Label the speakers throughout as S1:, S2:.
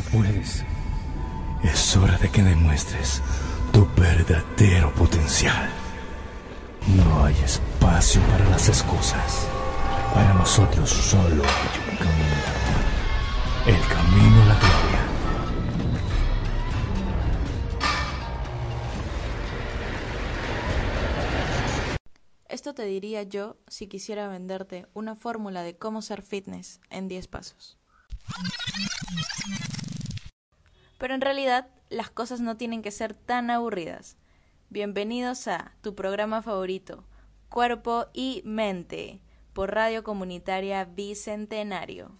S1: puedes. Es hora de que demuestres tu verdadero potencial. No hay espacio para las excusas. Para nosotros solo hay un camino. El camino a la gloria.
S2: Esto te diría yo si quisiera venderte una fórmula de cómo ser fitness en 10 pasos. Pero en realidad las cosas no tienen que ser tan aburridas. Bienvenidos a tu programa favorito, Cuerpo y Mente, por Radio Comunitaria Bicentenario.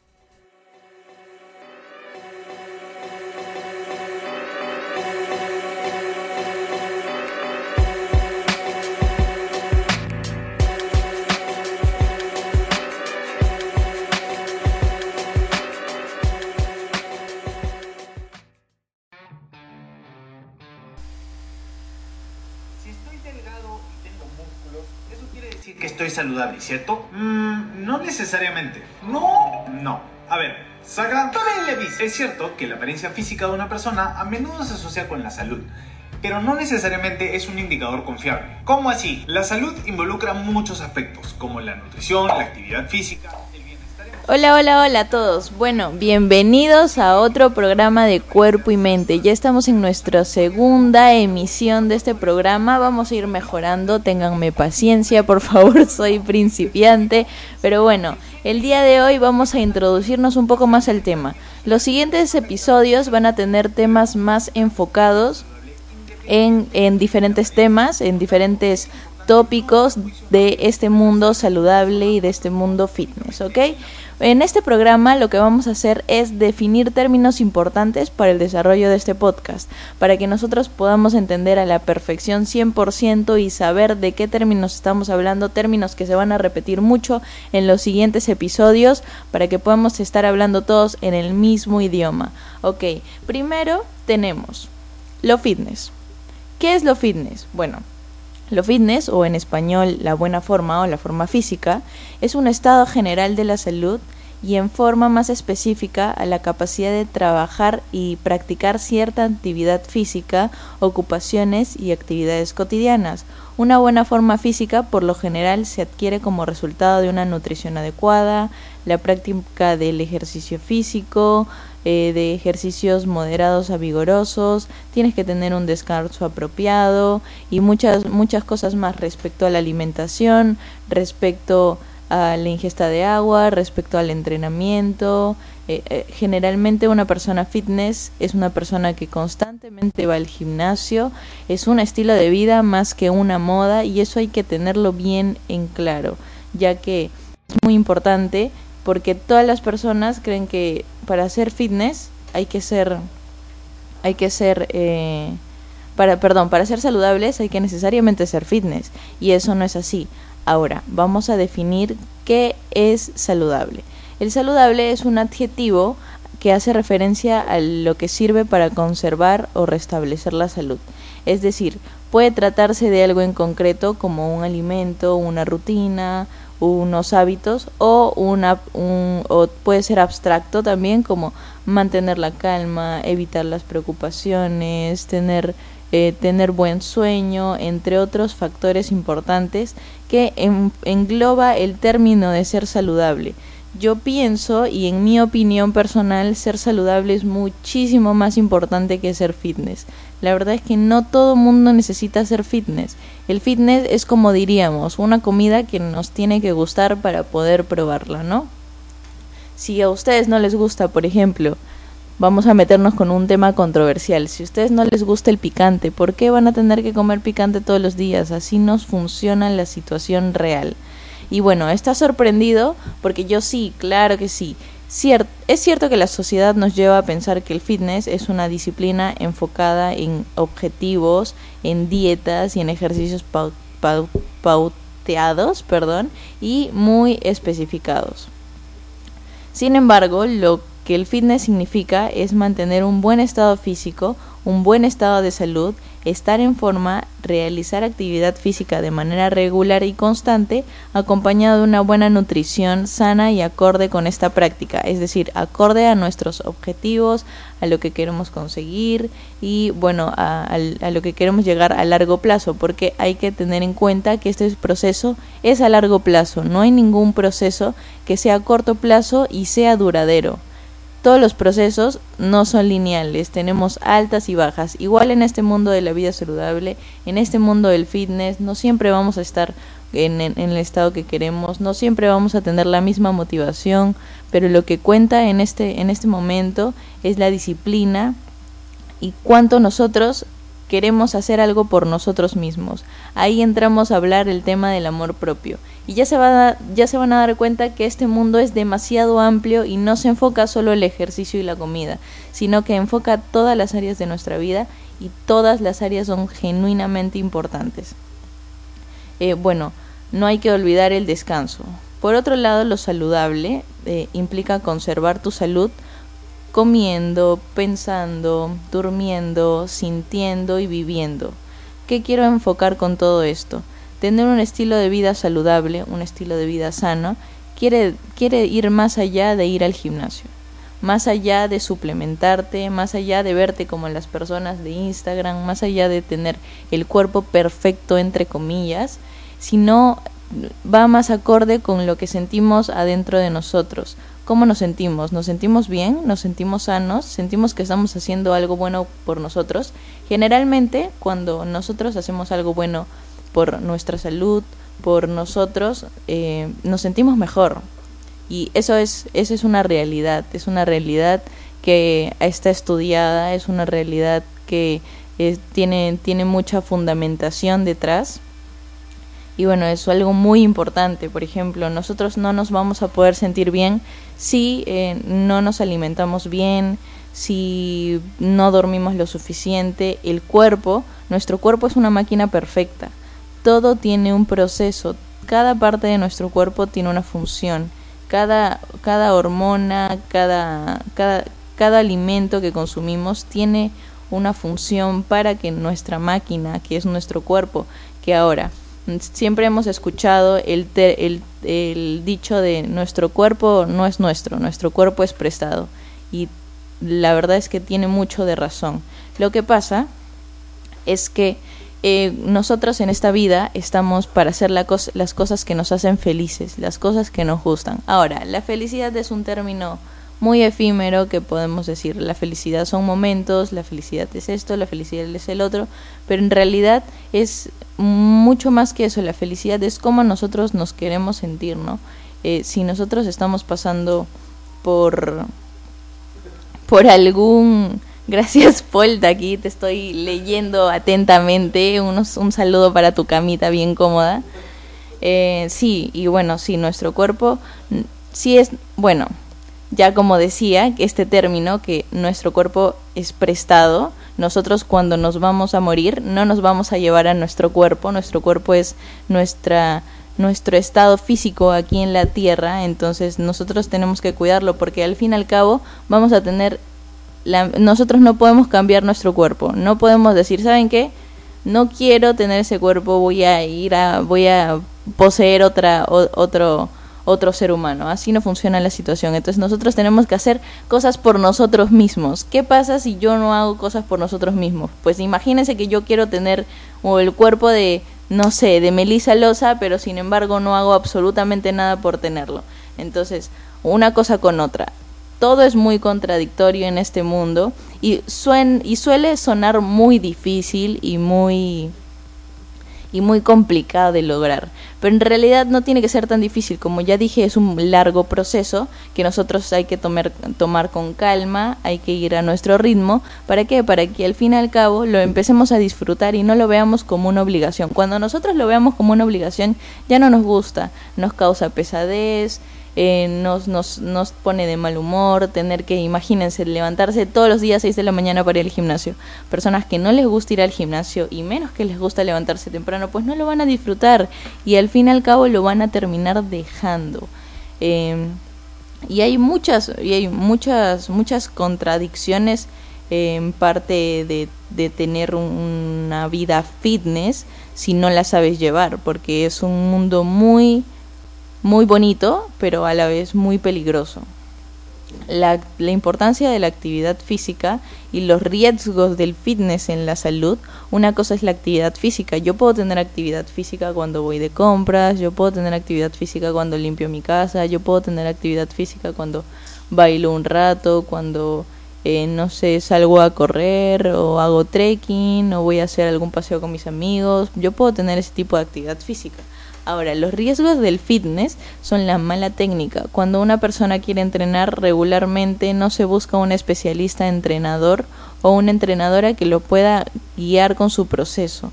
S3: Saludable, ¿cierto? Mm, no necesariamente. No, no. A ver, Saga Levis. Es cierto que la apariencia física de una persona a menudo se asocia con la salud. Pero no necesariamente es un indicador confiable. ¿Cómo así? La salud involucra muchos aspectos, como la nutrición, la actividad física.
S2: Hola, hola, hola a todos. Bueno, bienvenidos a otro programa de Cuerpo y Mente. Ya estamos en nuestra segunda emisión de este programa. Vamos a ir mejorando. Ténganme paciencia, por favor. Soy principiante. Pero bueno, el día de hoy vamos a introducirnos un poco más al tema. Los siguientes episodios van a tener temas más enfocados en, en diferentes temas, en diferentes tópicos de este mundo saludable y de este mundo fitness, ¿ok? En este programa lo que vamos a hacer es definir términos importantes para el desarrollo de este podcast, para que nosotros podamos entender a la perfección 100% y saber de qué términos estamos hablando, términos que se van a repetir mucho en los siguientes episodios, para que podamos estar hablando todos en el mismo idioma. Ok, primero tenemos lo fitness. ¿Qué es lo fitness? Bueno, lo fitness, o en español la buena forma o la forma física, es un estado general de la salud y en forma más específica a la capacidad de trabajar y practicar cierta actividad física, ocupaciones y actividades cotidianas. Una buena forma física por lo general se adquiere como resultado de una nutrición adecuada, la práctica del ejercicio físico, eh, de ejercicios moderados a vigorosos, tienes que tener un descanso apropiado y muchas, muchas cosas más respecto a la alimentación, respecto a la ingesta de agua, respecto al entrenamiento. Eh, eh, generalmente una persona fitness es una persona que constantemente va al gimnasio, es un estilo de vida más que una moda y eso hay que tenerlo bien en claro, ya que es muy importante porque todas las personas creen que para hacer fitness hay que ser hay que ser eh, para perdón para ser saludables hay que necesariamente ser fitness y eso no es así. Ahora vamos a definir qué es saludable. El saludable es un adjetivo que hace referencia a lo que sirve para conservar o restablecer la salud. Es decir puede tratarse de algo en concreto como un alimento una rutina unos hábitos o una un, o puede ser abstracto también como mantener la calma evitar las preocupaciones tener eh, tener buen sueño entre otros factores importantes que en, engloba el término de ser saludable yo pienso y en mi opinión personal ser saludable es muchísimo más importante que ser fitness. La verdad es que no todo mundo necesita ser fitness. El fitness es como diríamos, una comida que nos tiene que gustar para poder probarla, ¿no? Si a ustedes no les gusta, por ejemplo, vamos a meternos con un tema controversial. Si a ustedes no les gusta el picante, ¿por qué van a tener que comer picante todos los días? Así nos funciona la situación real. Y bueno, está sorprendido porque yo sí, claro que sí. Es cierto que la sociedad nos lleva a pensar que el fitness es una disciplina enfocada en objetivos, en dietas y en ejercicios pau pau pauteados perdón, y muy especificados. Sin embargo, lo que el fitness significa es mantener un buen estado físico, un buen estado de salud, estar en forma, realizar actividad física de manera regular y constante, acompañado de una buena nutrición sana y acorde con esta práctica, es decir, acorde a nuestros objetivos, a lo que queremos conseguir y bueno, a, a, lo que queremos llegar a largo plazo, porque hay que tener en cuenta que este proceso es a largo plazo, no hay ningún proceso que sea a corto plazo y sea duradero todos los procesos no son lineales, tenemos altas y bajas. Igual en este mundo de la vida saludable, en este mundo del fitness, no siempre vamos a estar en, el estado que queremos, no siempre vamos a tener la misma motivación, pero lo que cuenta en este, en este momento es la disciplina y cuánto nosotros queremos hacer algo por nosotros mismos. Ahí entramos a hablar el tema del amor propio. Y ya se, va ya se van a dar cuenta que este mundo es demasiado amplio y no se enfoca solo el ejercicio y la comida, sino que enfoca todas las áreas de nuestra vida y todas las áreas son genuinamente importantes. Eh, bueno, no hay que olvidar el descanso. Por otro lado, lo saludable eh, implica conservar tu salud comiendo, pensando, durmiendo, sintiendo y viviendo. ¿Qué quiero enfocar con todo esto? Tener un estilo de vida saludable, un estilo de vida sano, quiere, quiere ir más allá de ir al gimnasio, más allá de suplementarte, más allá de verte como las personas de Instagram, más allá de tener el cuerpo perfecto entre comillas, sino va más acorde con lo que sentimos adentro de nosotros, ¿Cómo nos sentimos? ¿Nos sentimos bien? ¿Nos sentimos sanos? ¿Sentimos que estamos haciendo algo bueno por nosotros? Generalmente, cuando nosotros hacemos algo bueno por nuestra salud, por nosotros, eh, nos sentimos mejor. Y eso es, eso es una realidad, es una realidad que está estudiada, es una realidad que eh, tiene, tiene mucha fundamentación detrás y bueno, es algo muy importante. Por ejemplo, nosotros no nos vamos a poder sentir bien si eh, no nos alimentamos bien, si no dormimos lo suficiente. El cuerpo, nuestro cuerpo es una máquina perfecta. Todo tiene un proceso. Cada parte de nuestro cuerpo tiene una función. Cada, cada hormona, cada, cada, cada alimento que consumimos tiene una función para que nuestra máquina, que es nuestro cuerpo, que ahora siempre hemos escuchado el, el, el, dicho de nuestro cuerpo no es nuestro, nuestro cuerpo es prestado. Y la verdad es que tiene mucho de razón. Lo que pasa es que eh, nosotros en esta vida estamos para hacer la las cosas que nos hacen felices, las cosas que nos gustan. Ahora, la felicidad es un término muy efímero que podemos decir la felicidad son momentos, la felicidad es esto, la felicidad es el otro, pero en realidad es mucho más que eso, la felicidad es cómo nosotros nos queremos sentir, ¿no? Eh, si nosotros estamos pasando por por algún gracias de aquí te estoy leyendo atentamente unos, un saludo para tu camita bien cómoda eh, sí y bueno sí nuestro cuerpo sí es bueno ya como decía, este término que nuestro cuerpo es prestado, nosotros cuando nos vamos a morir no nos vamos a llevar a nuestro cuerpo, nuestro cuerpo es nuestra nuestro estado físico aquí en la tierra, entonces nosotros tenemos que cuidarlo porque al fin y al cabo vamos a tener la, nosotros no podemos cambiar nuestro cuerpo, no podemos decir, ¿saben qué? No quiero tener ese cuerpo, voy a ir a voy a poseer otra otro otro ser humano. Así no funciona la situación. Entonces nosotros tenemos que hacer cosas por nosotros mismos. ¿Qué pasa si yo no hago cosas por nosotros mismos? Pues imagínense que yo quiero tener o el cuerpo de, no sé, de Melissa Loza, pero sin embargo no hago absolutamente nada por tenerlo. Entonces, una cosa con otra. Todo es muy contradictorio en este mundo y, suen y suele sonar muy difícil y muy y muy complicado de lograr. Pero en realidad no tiene que ser tan difícil. Como ya dije, es un largo proceso que nosotros hay que tomar, tomar con calma, hay que ir a nuestro ritmo. ¿Para qué? Para que al fin y al cabo lo empecemos a disfrutar y no lo veamos como una obligación. Cuando nosotros lo veamos como una obligación, ya no nos gusta, nos causa pesadez, eh, nos, nos, nos pone de mal humor, tener que, imagínense, levantarse todos los días a 6 de la mañana para ir al gimnasio. Personas que no les gusta ir al gimnasio y menos que les gusta levantarse temprano, pues no lo van a disfrutar y al fin y al cabo lo van a terminar dejando. Eh, y hay muchas, y hay muchas, muchas contradicciones en parte de, de tener una vida fitness si no la sabes llevar, porque es un mundo muy, muy bonito, pero a la vez muy peligroso. La, la, importancia de la actividad física y los riesgos del fitness en la salud. Una cosa es la actividad física. Yo puedo tener actividad física cuando voy de compras, yo puedo tener actividad física cuando limpio mi casa, yo puedo tener actividad física cuando bailo un rato, cuando eh, no sé, salgo a correr o hago trekking o voy a hacer algún paseo con mis amigos. Yo puedo tener ese tipo de actividad física. Ahora, los riesgos del fitness son la mala técnica. Cuando una persona quiere entrenar regularmente, no se busca un especialista entrenador o una entrenadora que lo pueda guiar con su proceso.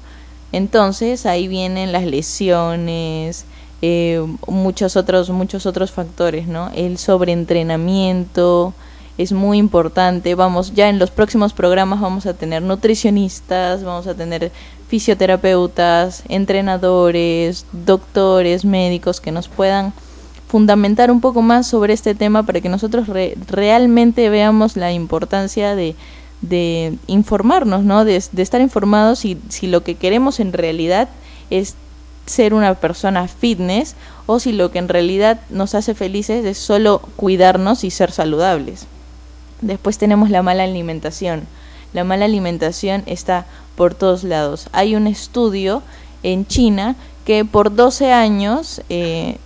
S2: Entonces, ahí vienen las lesiones, eh, muchos otros muchos otros factores, ¿no? El sobreentrenamiento, es muy importante. Vamos, ya en los próximos programas vamos a tener nutricionistas, vamos a tener fisioterapeutas, entrenadores, doctores, médicos que nos puedan fundamentar un poco más sobre este tema para que nosotros realmente veamos la importancia de, de informarnos, ¿no? De, de estar informados y si lo que queremos en realidad es ser una persona fitness o si lo que en realidad nos hace felices es solo cuidarnos y ser saludables. Después tenemos la mala alimentación. La mala alimentación está por todos lados. Hay un estudio en China que por 12 años eh,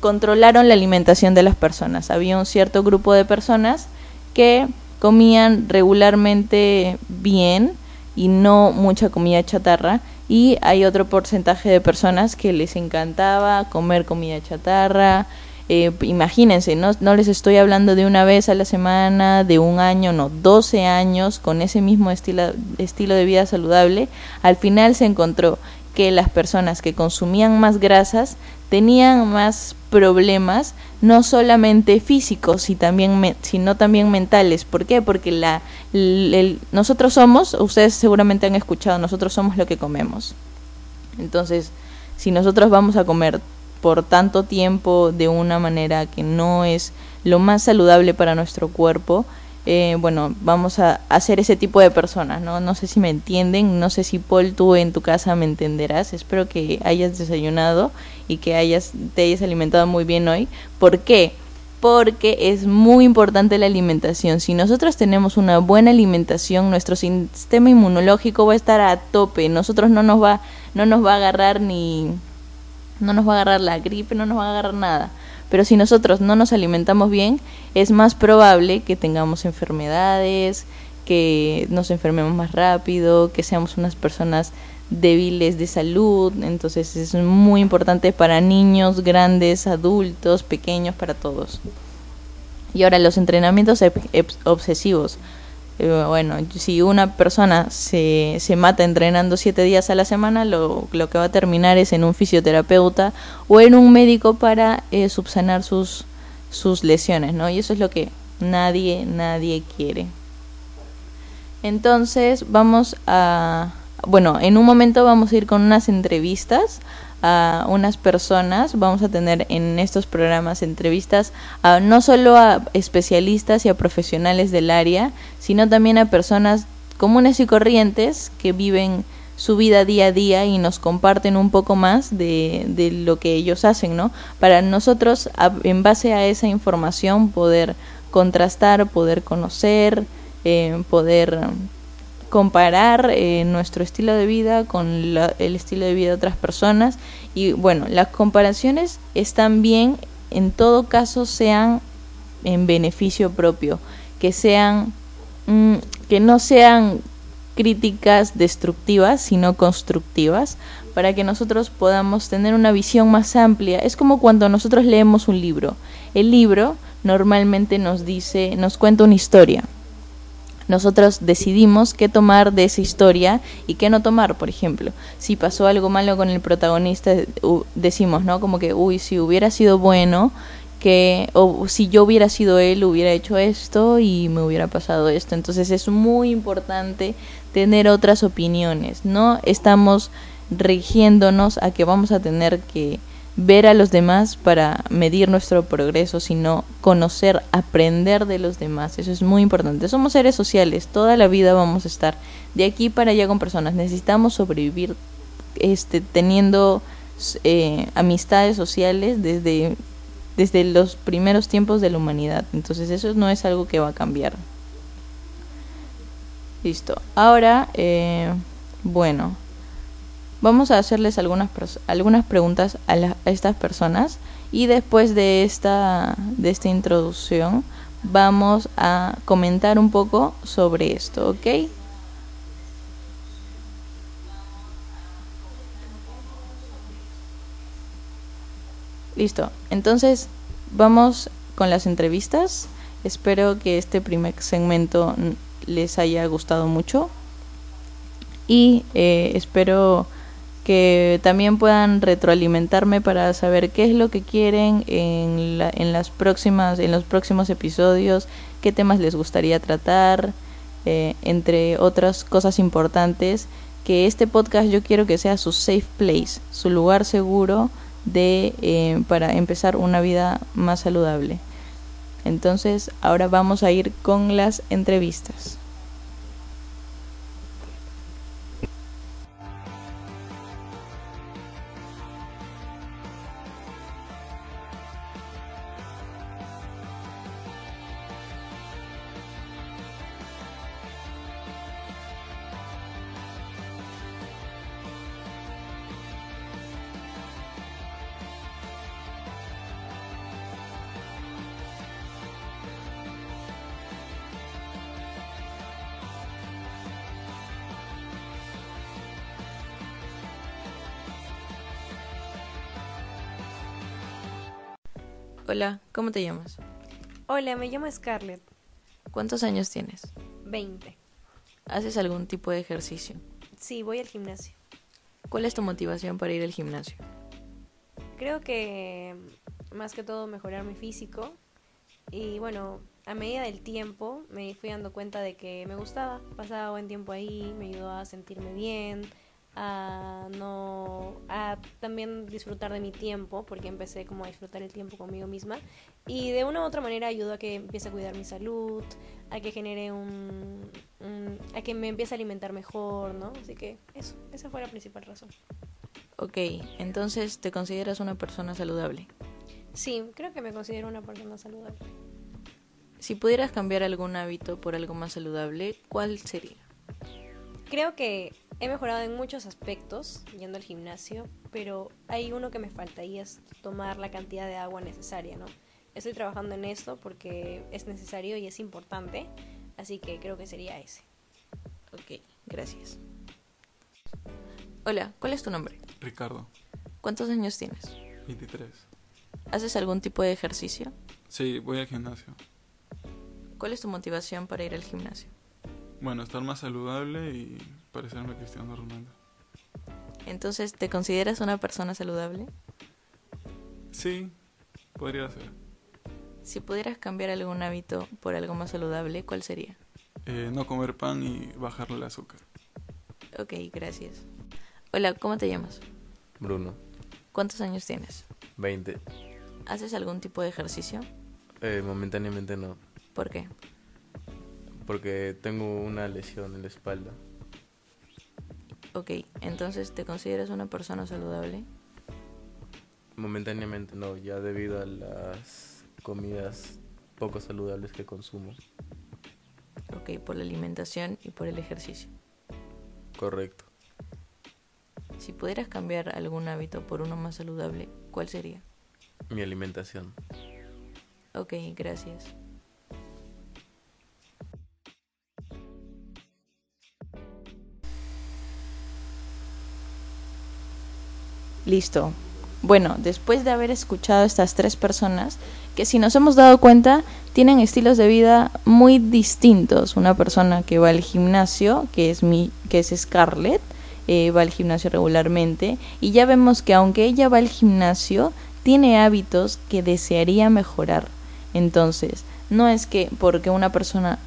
S2: controlaron la alimentación de las personas. Había un cierto grupo de personas que comían regularmente bien y no mucha comida chatarra y hay otro porcentaje de personas que les encantaba comer comida chatarra, eh, imagínense, no, no les estoy hablando de una vez a la semana, de un año, no, 12 años con ese mismo estilo, estilo de vida saludable. Al final se encontró que las personas que consumían más grasas tenían más problemas, no solamente físicos, y también sino también mentales. ¿Por qué? Porque la, nosotros somos, ustedes seguramente han escuchado, nosotros somos lo que comemos. Entonces, si nosotros vamos a comer por tanto tiempo de una manera que no es lo más saludable para nuestro cuerpo, eh, bueno, vamos a hacer ese tipo de personas, ¿no? No sé si me entienden, no sé si Paul, tú en tu casa me entenderás, espero que hayas desayunado y que hayas, te hayas alimentado muy bien hoy. ¿Por qué? Porque es muy importante la alimentación. Si nosotros tenemos una buena alimentación, nuestro sistema inmunológico va a estar a tope. Nosotros no nos va, no nos va a agarrar ni no nos va a agarrar la gripe, no nos va a agarrar nada. Pero si nosotros no nos alimentamos bien, es más probable que tengamos enfermedades, que nos enfermemos más rápido, que seamos unas personas débiles de salud. Entonces es muy importante para niños, grandes, adultos, pequeños, para todos. Y ahora los entrenamientos obsesivos. Bueno, si una persona se, se mata entrenando siete días a la semana, lo, lo, que va a terminar es en un fisioterapeuta o en un médico para eh, subsanar sus, sus lesiones, ¿no? Y eso es lo que nadie, nadie quiere. Entonces, vamos a... Bueno, en un momento vamos a ir con unas entrevistas a unas personas, vamos a tener en estos programas entrevistas a, no solo a especialistas y a profesionales del área, sino también a personas comunes y corrientes que viven su vida día a día y nos comparten un poco más de, de lo que ellos hacen, ¿no? Para nosotros, en base a esa información, poder contrastar, poder conocer, eh, poder comparar eh, nuestro estilo de vida con el estilo de vida de otras personas y bueno, las comparaciones están bien, en todo caso sean en beneficio propio, que sean mm, que no sean críticas destructivas, sino constructivas, para que nosotros podamos tener una visión más amplia. Es como cuando nosotros leemos un libro. El libro normalmente nos dice, nos cuenta una historia nosotros decidimos qué tomar de esa historia y qué no tomar, por ejemplo. Si pasó algo malo con el protagonista, decimos, ¿no? Como que, uy, si hubiera sido bueno, que, o si yo hubiera sido él, hubiera hecho esto y me hubiera pasado esto. Entonces es muy importante tener otras opiniones, ¿no? Estamos rigiéndonos a que vamos a tener que ver a los demás para medir nuestro progreso, sino conocer, aprender de los demás. Eso es muy importante. Somos seres sociales, toda la vida vamos a estar de aquí para allá con personas. Necesitamos sobrevivir este, teniendo eh, amistades sociales desde, desde los primeros tiempos de la humanidad. Entonces eso no es algo que va a cambiar. Listo. Ahora, eh, bueno, Vamos a hacerles algunas, algunas preguntas a, a, estas personas y después de esta, de esta introducción vamos a comentar un poco sobre esto, ¿ok? Listo, entonces vamos con las entrevistas. Espero que este primer segmento les haya gustado mucho y eh, espero que también puedan retroalimentarme para saber qué es lo que quieren en, la, en las próximas en los próximos episodios qué temas les gustaría tratar eh, entre otras cosas importantes que este podcast yo quiero que sea su safe place su lugar seguro de eh, para empezar una vida más saludable. Entonces ahora vamos a ir con las entrevistas Hola, ¿cómo te llamas?
S4: Hola, me llamo Scarlett.
S2: ¿Cuántos años tienes?
S4: 20.
S2: ¿Haces algún tipo de ejercicio?
S4: Sí, voy al gimnasio.
S2: ¿Cuál es tu motivación para ir al gimnasio?
S4: Creo que más que todo mejorar mi físico y bueno, a medida del tiempo me fui dando cuenta de que me gustaba, pasaba buen tiempo ahí, me ayudó a sentirme bien, a no a también disfrutar de mi tiempo porque empecé como a disfrutar el tiempo conmigo misma. Y de una u otra manera ayudó a que empiece a cuidar mi salud a que genere un, a que me empiece a alimentar mejor no así que eso esa fue la principal razón.
S2: Ok, entonces te consideras una persona saludable
S4: sí creo que me considero una persona saludable.
S2: Si pudieras cambiar algún hábito por algo más saludable cuál sería
S4: creo que he mejorado en muchos aspectos yendo al gimnasio, pero hay uno que me falta y es tomar la cantidad de agua necesaria, ¿no? Estoy trabajando en esto porque es necesario y es importante, así que creo que sería ese.
S2: Ok, gracias. Hola, ¿cuál es tu nombre?
S5: Ricardo.
S2: ¿Cuántos años tienes?
S5: 23.
S2: ¿Haces algún tipo de ejercicio?
S5: Sí, voy al gimnasio.
S2: ¿Cuál es tu motivación para ir al gimnasio?
S5: Bueno, estar más saludable y parecerme a Cristiano Ronaldo.
S2: Entonces, ¿te consideras una persona saludable?
S5: Sí, podría ser.
S2: Si pudieras cambiar algún hábito por algo más saludable, ¿cuál sería?
S5: Eh, no comer pan y bajarle el azúcar.
S2: Ok, gracias. Hola, ¿cómo te llamas?
S6: Bruno,
S2: ¿Cuántos años tienes?
S6: 20.
S2: ¿Haces algún tipo de ejercicio?
S6: Eh, momentáneamente no,
S2: ¿Por qué?
S6: Porque tengo una lesión en la espalda.
S2: Ok, entonces, ¿te consideras una persona saludable?
S6: Momentáneamente no, ya debido a las comidas poco saludables que consumo.
S2: Ok, por la alimentación y por el ejercicio.
S6: Correcto.
S2: Si pudieras cambiar algún hábito por uno más saludable, ¿cuál sería?
S6: Mi alimentación.
S2: Ok, gracias. Listo. Bueno, después de haber escuchado a estas tres personas, que si nos hemos dado cuenta, tienen estilos de vida muy distintos. Una persona que va al gimnasio, que es mi, que es Scarlett, eh, va al gimnasio regularmente, y ya vemos que aunque ella va al gimnasio, tiene hábitos que desearía mejorar. Entonces, no es que porque una persona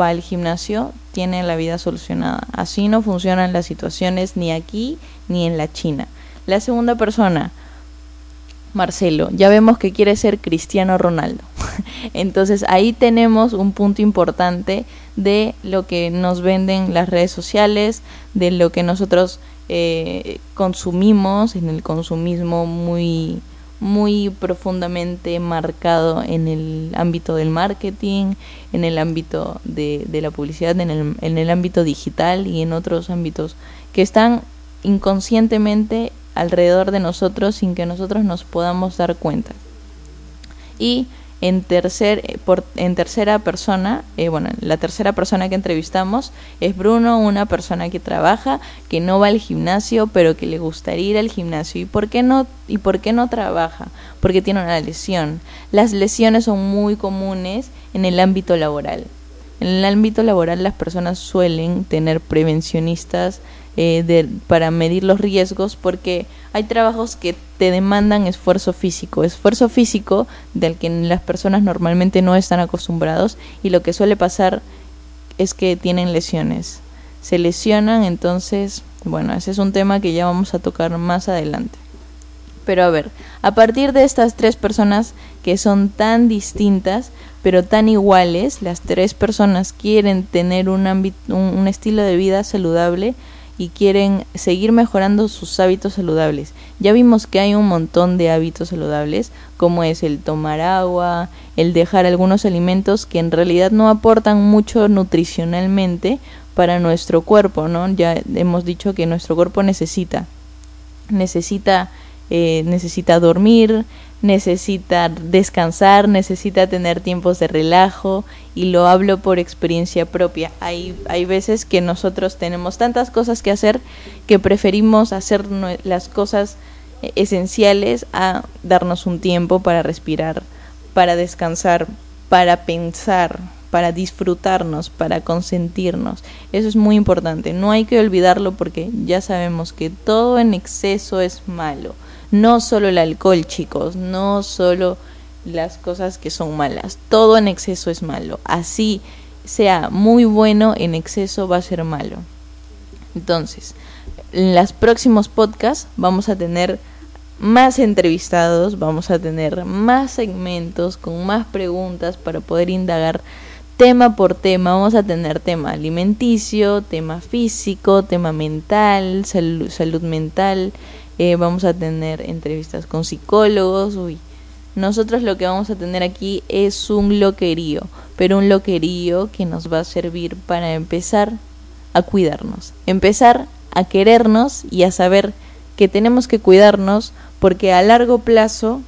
S2: va al gimnasio tiene la vida solucionada. Así no funcionan las situaciones ni aquí ni en la China. La segunda persona Marcelo, ya vemos que quiere ser Cristiano Ronaldo. Entonces ahí tenemos un punto importante de lo que nos venden las redes sociales, de lo que nosotros eh, consumimos, en el consumismo muy muy profundamente marcado en el ámbito del marketing, en el ámbito de, de la publicidad, en el, en el ámbito digital y en otros ámbitos que están inconscientemente alrededor de nosotros sin que nosotros nos podamos dar cuenta. Y en, tercer, eh, por, en tercera persona, eh, bueno, la tercera persona que entrevistamos es Bruno, una persona que trabaja, que no va al gimnasio, pero que le gustaría ir al gimnasio. ¿Y por qué no, y por qué no trabaja? Porque tiene una lesión. Las lesiones son muy comunes en el ámbito laboral. En el ámbito laboral las personas suelen tener prevencionistas eh, para medir los riesgos porque hay trabajos que te demandan esfuerzo físico, esfuerzo físico del que las personas normalmente no están acostumbrados y lo que suele pasar es que tienen lesiones. Se lesionan, entonces, bueno, ese es un tema que ya vamos a tocar más adelante. Pero a ver, a partir de estas tres personas que son tan distintas, pero tan iguales, las tres personas quieren tener un, un estilo de vida saludable, y quieren seguir mejorando sus hábitos saludables. Ya vimos que hay un montón de hábitos saludables, como es el tomar agua, el dejar algunos alimentos que en realidad no aportan mucho nutricionalmente para nuestro cuerpo, ¿no? Ya hemos dicho que nuestro cuerpo necesita necesita eh, necesita dormir, necesita descansar, necesita tener tiempos de relajo y lo hablo por experiencia propia. Hay, hay veces que nosotros tenemos tantas cosas que hacer que preferimos hacer las cosas esenciales a darnos un tiempo para respirar, para descansar, para pensar, para disfrutarnos, para consentirnos. Eso es muy importante. No hay que olvidarlo porque ya sabemos que todo en exceso es malo no solo el alcohol, chicos, no solo las cosas que son malas. Todo en exceso es malo. Así sea muy bueno, en exceso va a ser malo. Entonces, en los próximos podcasts vamos a tener más entrevistados, vamos a tener más segmentos con más preguntas para poder indagar tema por tema. Vamos a tener tema alimenticio, tema físico, tema mental, salud mental, eh, vamos a tener entrevistas con psicólogos, uy. Nosotros lo que vamos a tener aquí es un loquerío, pero un loquerío que nos va a servir para empezar a cuidarnos, empezar a querernos y a saber que tenemos que cuidarnos porque a largo plazo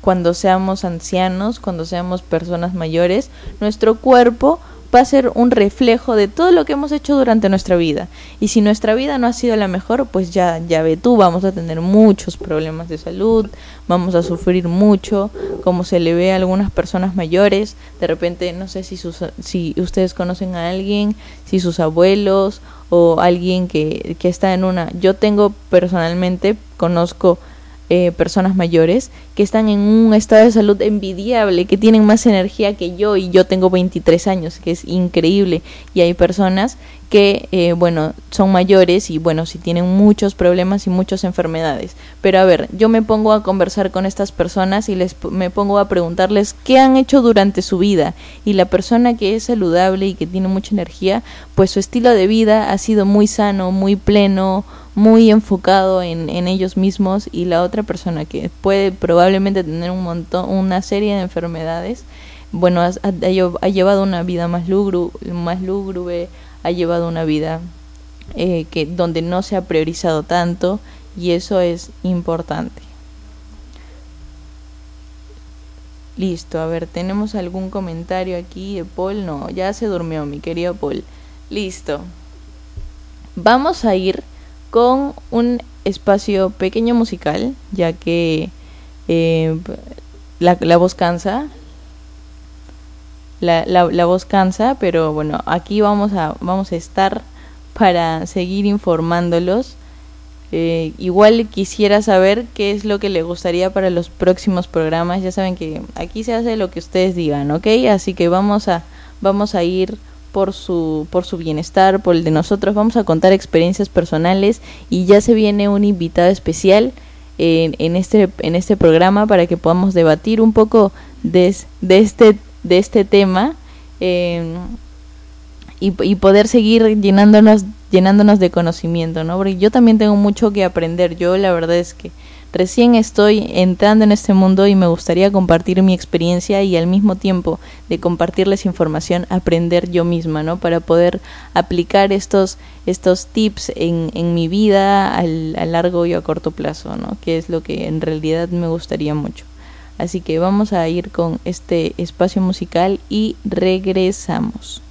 S2: cuando seamos ancianos, cuando seamos personas mayores, nuestro cuerpo va a ser un reflejo de todo lo que hemos hecho durante nuestra vida. Y si nuestra vida no ha sido la mejor, pues ya, ya ve tú, vamos a tener muchos problemas de salud, vamos a sufrir mucho, como se le ve a algunas personas mayores. De repente, no sé si, sus, si ustedes conocen a alguien, si sus abuelos o alguien que, que está en una... Yo tengo personalmente, conozco eh, personas mayores que están en un estado de salud envidiable, que tienen más energía que yo y yo tengo 23 años, que es increíble. Y hay personas que, eh, bueno, son mayores y, bueno, si tienen muchos problemas y muchas enfermedades. Pero a ver, yo me pongo a conversar con estas personas y les me pongo a preguntarles qué han hecho durante su vida. Y la persona que es saludable y que tiene mucha energía, pues su estilo de vida ha sido muy sano, muy pleno, muy enfocado en, en ellos mismos y la otra persona que puede probablemente tener un montón, una serie de enfermedades, bueno, ha, llevado una vida más, lugru, más lúgubre, ha llevado una vida eh, que donde no se ha priorizado tanto y eso es importante. Listo, a ver, ¿tenemos algún comentario aquí de Paul? No, ya se durmió mi querido Paul. Listo. Vamos a ir con un espacio pequeño musical, ya que eh, la, la, voz cansa. La, la, la, voz cansa, pero bueno, aquí vamos a, vamos a estar para seguir informándolos. Eh, igual quisiera saber qué es lo que le gustaría para los próximos programas. Ya saben que aquí se hace lo que ustedes digan, ¿ok? Así que vamos a, vamos a ir por su, por su bienestar, por el de nosotros. Vamos a contar experiencias personales y ya se viene un invitado especial en, en, este, en este programa para que podamos debatir un poco de, de, este, de este tema eh, y, y, poder seguir llenándonos, llenándonos de conocimiento, ¿no? Porque yo también tengo mucho que aprender. Yo la verdad es que Recién estoy entrando en este mundo y me gustaría compartir mi experiencia y al mismo tiempo de compartirles información, aprender yo misma, ¿no? Para poder aplicar estos, estos tips en, en mi vida al, a largo y a corto plazo, ¿no? Que es lo que en realidad me gustaría mucho. Así que vamos a ir con este espacio musical y regresamos.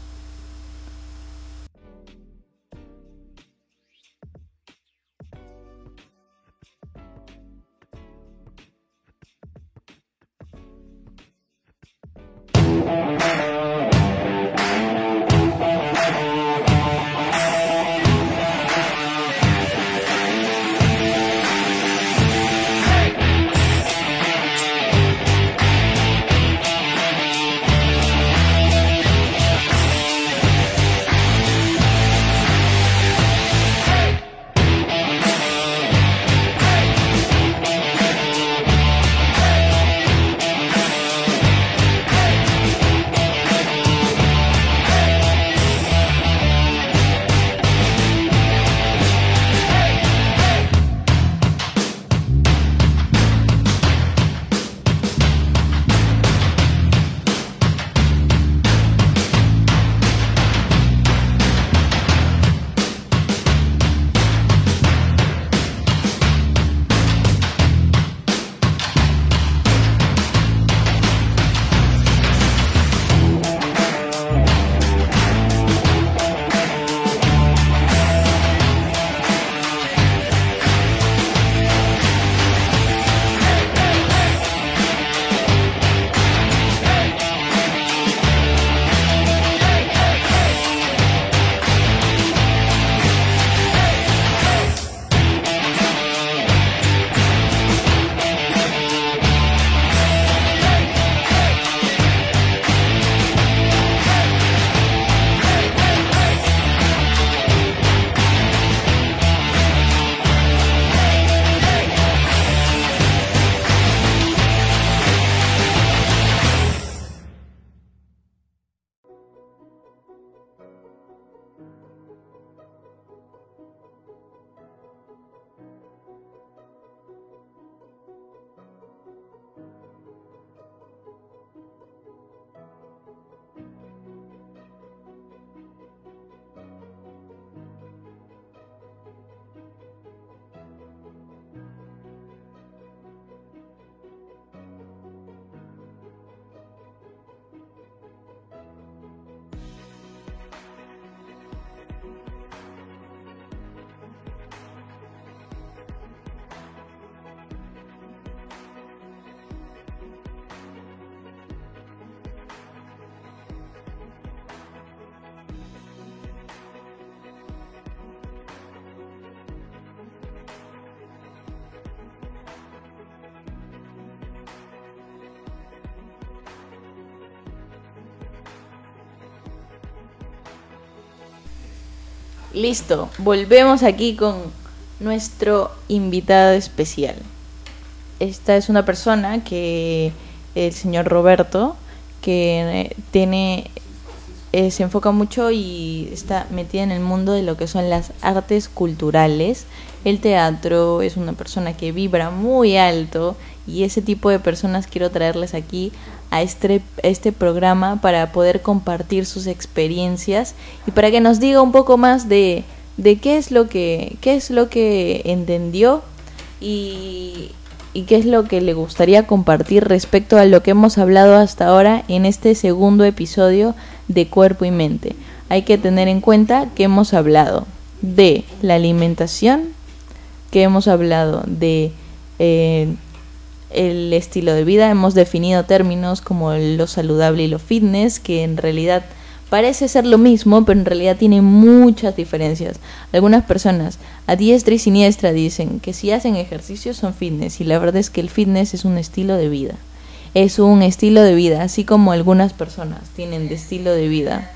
S2: Listo, volvemos aquí con nuestro invitado especial. Esta es una persona que el señor Roberto, que eh, tiene eh, se enfoca mucho y está metida en el mundo de lo que son las artes culturales. El teatro es una persona que vibra muy alto y ese tipo de personas quiero traerles aquí a este, este programa para poder compartir sus experiencias y para que nos diga un poco más de, de qué es lo que qué es lo que entendió y, y qué es lo que le gustaría compartir respecto a lo que hemos hablado hasta ahora en este segundo episodio de cuerpo y mente. Hay que tener en cuenta que hemos hablado de la alimentación, que hemos hablado de eh, el estilo de vida, hemos definido términos como lo saludable y lo fitness, que en realidad parece ser lo mismo, pero en realidad tiene muchas diferencias. Algunas personas a diestra y siniestra dicen que si hacen ejercicio son fitness, y la verdad es que el fitness es un estilo de vida. Es un estilo de vida, así como algunas personas tienen de estilo de vida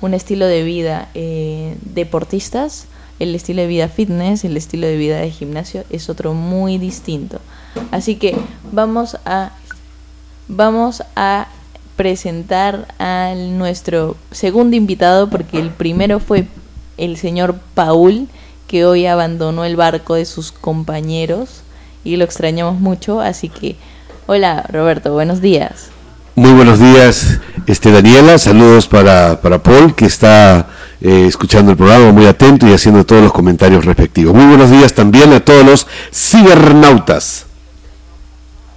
S2: un estilo de vida eh, deportistas, el estilo de vida fitness, el estilo de vida de gimnasio es otro muy distinto. Así que vamos a vamos a presentar a nuestro segundo invitado porque el primero fue el señor Paul que hoy abandonó el barco de sus compañeros y lo extrañamos mucho, así que hola Roberto, buenos días.
S7: Muy buenos días, este Daniela, saludos para, para Paul que está eh, escuchando el programa muy atento y haciendo todos los comentarios respectivos. Muy buenos días también a todos los cibernautas.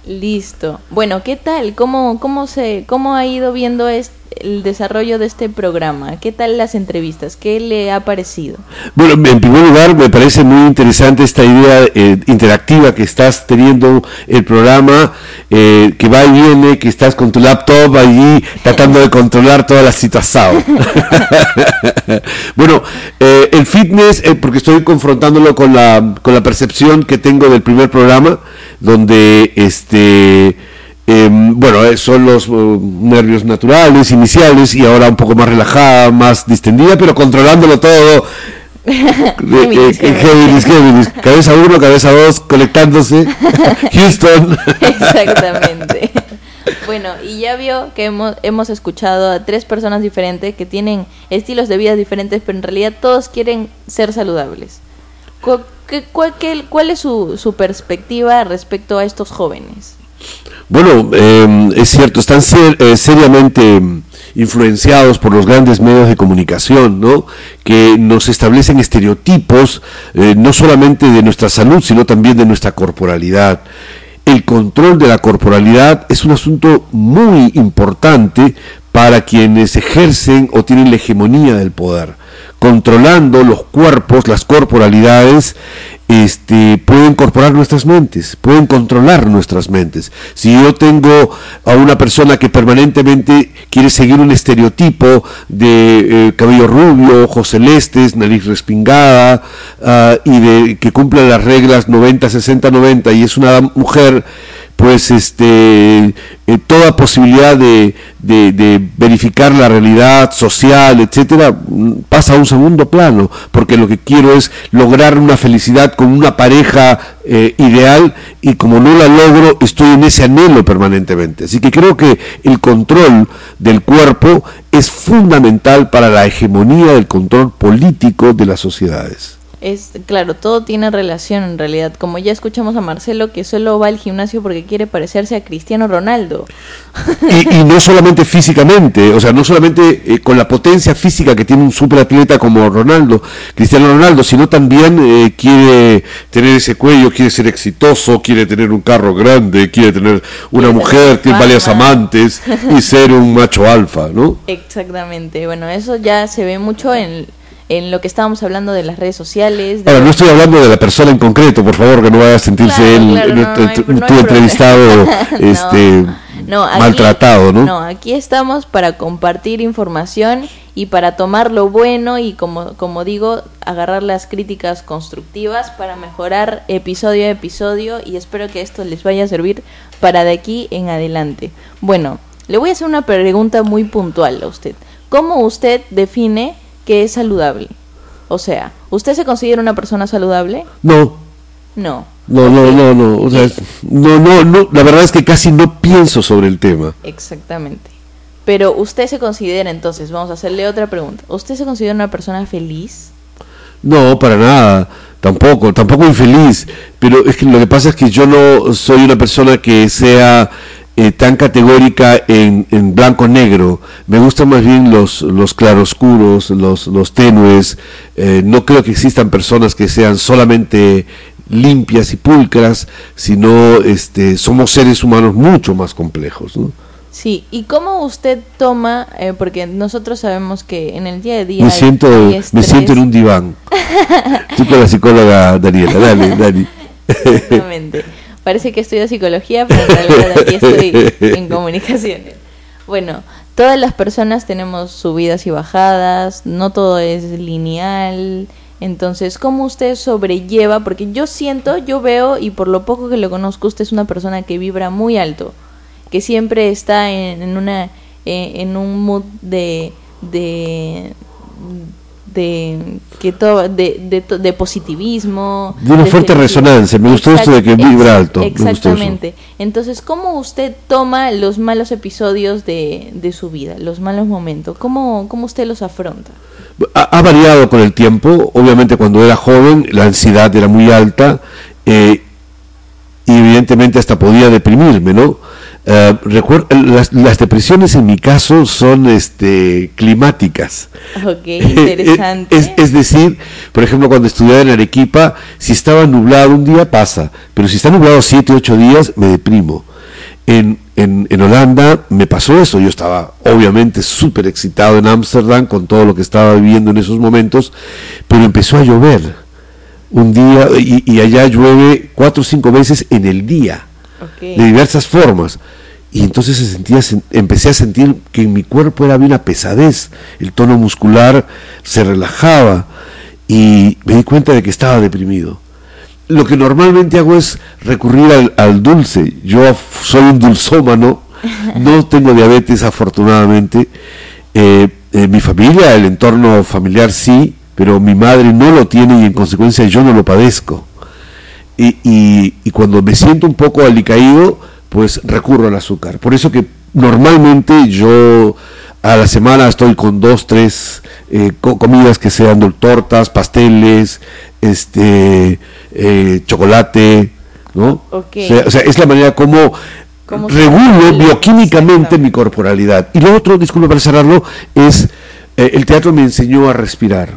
S2: Listo. Bueno, ¿qué tal? ¿Cómo, cómo, se, cómo ha ido viendo este, el desarrollo de este programa? ¿Qué tal las entrevistas? ¿Qué le ha parecido?
S7: Bueno, en primer lugar, me parece muy interesante esta idea eh, interactiva que estás teniendo el programa, eh, que va y viene, que estás con tu laptop allí tratando de controlar toda la situación. bueno, eh, el fitness, porque estoy confrontándolo con la, con la percepción que tengo del primer programa, donde este Em, bueno, eh, son los uh, nervios naturales, iniciales, y ahora un poco más relajada, más distendida, pero controlándolo todo. Géminis, Géminis, cabeza uno, cabeza dos, conectándose. Houston.
S2: Exactamente. Bueno, y ya vio que hemos, hemos escuchado a tres personas diferentes que tienen estilos de vida diferentes, pero en realidad todos quieren ser saludables. ¿Cuál, cuál, cuál es su, su perspectiva respecto a estos jóvenes?
S7: Bueno, eh, es cierto, están eh, seriamente influenciados por los grandes medios de comunicación, ¿no? que nos establecen estereotipos eh, no solamente de nuestra salud, sino también de nuestra corporalidad. El control de la corporalidad es un asunto muy importante para quienes ejercen o tienen la hegemonía del poder. Controlando los cuerpos, las corporalidades, este, puede incorporar nuestras mentes, pueden controlar nuestras mentes. Si yo tengo a una persona que permanentemente quiere seguir un estereotipo de eh, cabello rubio, ojos celestes, nariz respingada ah, y de que cumple las reglas 90, 60, 90 y es una mujer pues este eh, toda posibilidad de, de, verificar la realidad social, etcétera, mm, pasa a un segundo plano, porque lo que quiero es lograr una felicidad con una pareja eh, ideal y como no la logro, estoy en ese anhelo permanentemente. Así que creo que el control del cuerpo es fundamental para la hegemonía del control político de las sociedades
S2: es claro, todo tiene relación en realidad. Como ya escuchamos a Marcelo que solo va al gimnasio porque quiere parecerse a Cristiano Ronaldo.
S7: Y, no solamente físicamente, o sea, no solamente eh, con la potencia física que tiene un superatleta como Ronaldo, Cristiano Ronaldo, sino también eh, quiere tener ese cuello, quiere ser exitoso, quiere tener un carro grande, quiere tener una mujer, tiene varias amantes y ser un macho alfa, ¿no?
S2: Exactamente. Bueno, eso ya se ve mucho en en lo que estábamos hablando de las redes sociales.
S7: Ahora, no estoy hablando de la persona en concreto, por favor, que no vaya a sentirse él, tu entrevistado este, maltratado, ¿no?
S2: No, aquí estamos para compartir información y para tomar lo bueno y, como, como digo, agarrar las críticas constructivas para mejorar episodio a episodio y espero que esto les vaya a servir para de aquí en adelante. Bueno, le voy a hacer una pregunta muy puntual a usted. ¿Cómo usted define que es saludable? O sea, ¿usted se considera una persona saludable?
S7: No.
S2: No.
S7: No, no, no, no, o sea, no, no, no, la verdad es que casi no pienso sobre el tema.
S2: Exactamente. Pero usted se considera entonces, vamos a hacerle otra pregunta. ¿Usted se considera una persona feliz?
S7: No, para nada, tampoco, tampoco infeliz, pero es que lo que pasa es que yo no soy una persona que sea eh, tan categórica en, en blanco-negro. Me gustan más bien los, los claroscuros, los, los tenues. Eh, no creo que existan personas que sean solamente limpias y pulcras, sino este, somos seres humanos mucho más complejos. ¿no?
S2: Sí, ¿y cómo usted toma, eh, porque nosotros sabemos que en el día a día...
S7: Me, siento, me siento en un diván. Estoy con la psicóloga Daniela, dale, Dani.
S2: Exactamente. Parece que estudio psicología, pero en realidad aquí estoy en comunicaciones. Bueno, todas las personas tenemos subidas y bajadas, no todo es lineal. Entonces, ¿cómo usted sobrelleva? Porque yo siento, yo veo, y por lo poco que lo conozco, usted es una persona que vibra muy alto, que siempre está en, una, eh, en un mood de, de de que todo de, de, positivismo
S7: De una fuerte resonancia. Me gustó esto de que vibra alto.
S2: Exactamente entonces cómo usted toma los malos episodios de, de su vida los malos momentos cómo cómo usted los afronta
S7: Ha, ha variado con el tiempo. Obviamente cuando era joven la ansiedad era muy alta eh, y evidentemente hasta podía deprimirme, ¿no? Eh, recuer- las, las depresiones en mi caso son este, climáticas.
S2: Ok, interesante.
S7: Es, es decir, por ejemplo, cuando estudiaba en Arequipa, si estaba nublado un día pasa, pero si está nublado siete, ocho días, me deprimo. En, en, en Holanda me pasó eso, yo estaba obviamente súper excitado en Ámsterdam con todo lo que estaba viviendo en esos momentos, pero empezó a llover un día y, y allá llueve cuatro o cinco veces en el día De diversas formas. Y entonces se sentía, sen- empecé a sentir que en mi cuerpo era una pesadez, el tono muscular se relajaba y me di cuenta de que estaba deprimido. Lo que normalmente hago es recurrir al, al dulce. Yo soy un dulzómano, no tengo diabetes afortunadamente. Eh, eh, mi familia, el entorno familiar sí, pero mi madre no lo tiene y en consecuencia yo no lo padezco y, y- y cuando me siento un poco alicaído, pues recurro al azúcar. Por eso que normalmente yo a la semana estoy con dos, tres eh, co- comidas que sean tortas, pasteles, este, eh, chocolate, ¿no? O, sea, o sea, es la manera como regulo bioquímicamente mi corporalidad. Y lo otro, disculpe para cerrarlo, es eh, el teatro me enseñó a respirar.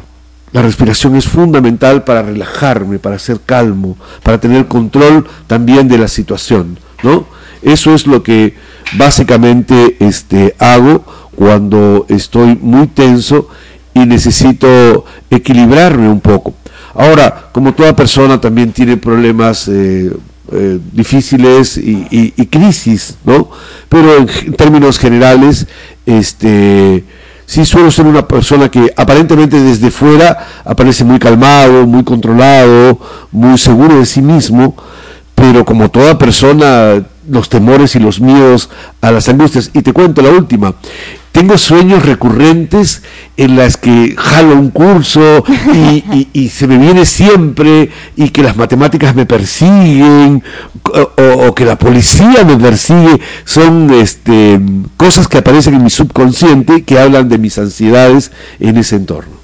S7: La respiración es fundamental para relajarme, para ser calmo, para tener control también de la situación, ¿no? Eso es lo que básicamente este, hago cuando estoy muy tenso y necesito equilibrarme un poco. Ahora, como toda persona también tiene problemas eh, eh, difíciles y, crisis, ¿no? Pero en g- términos generales, este, sí suelo ser una persona que aparentemente desde fuera aparece muy calmado, muy controlado, muy seguro de sí mismo, pero como toda persona, los temores y los miedos a las angustias. Y te cuento la última. Tengo sueños recurrentes en las que jalo un curso y, se me viene siempre y que las matemáticas me persiguen o, que la policía me persigue. Son este, cosas que aparecen en mi subconsciente que hablan de mis ansiedades en ese entorno.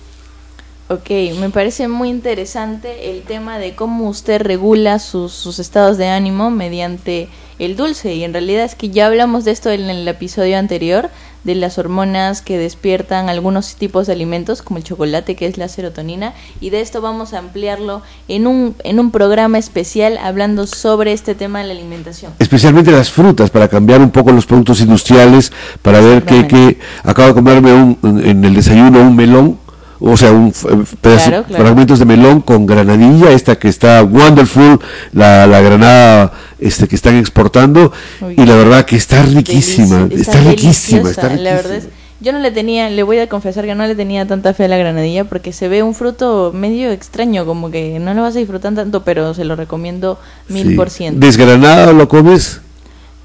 S2: Ok, me parece muy interesante el tema de cómo usted regula sus estados de ánimo mediante el dulce. Y en realidad es que ya hablamos de esto en el episodio anterior, de las hormonas que despiertan algunos tipos de alimentos, como el chocolate, que es la serotonina. Y de esto vamos a ampliarlo en un, en un programa especial hablando sobre este tema de la alimentación.
S7: especialmente las frutas, para cambiar un poco los productos industriales, para ver que, que acabo de comerme un, en el desayuno un melón, o sea, un f- pedazo-
S2: Claro, claro.
S7: fragmentos de melón con granadilla, esta que está wonderful, la, la granada este que están exportando,
S2: Uy.
S7: y la verdad que está riquísima, está, riquísima, está riquísima.
S2: La verdad es, yo no le tenía, le voy a confesar que no le tenía tanta fe a la granadilla porque se ve un fruto medio extraño, como que no lo vas a disfrutar tanto, pero se lo recomiendo mil
S7: Sí.
S2: por ciento.
S7: Desgranado lo comes,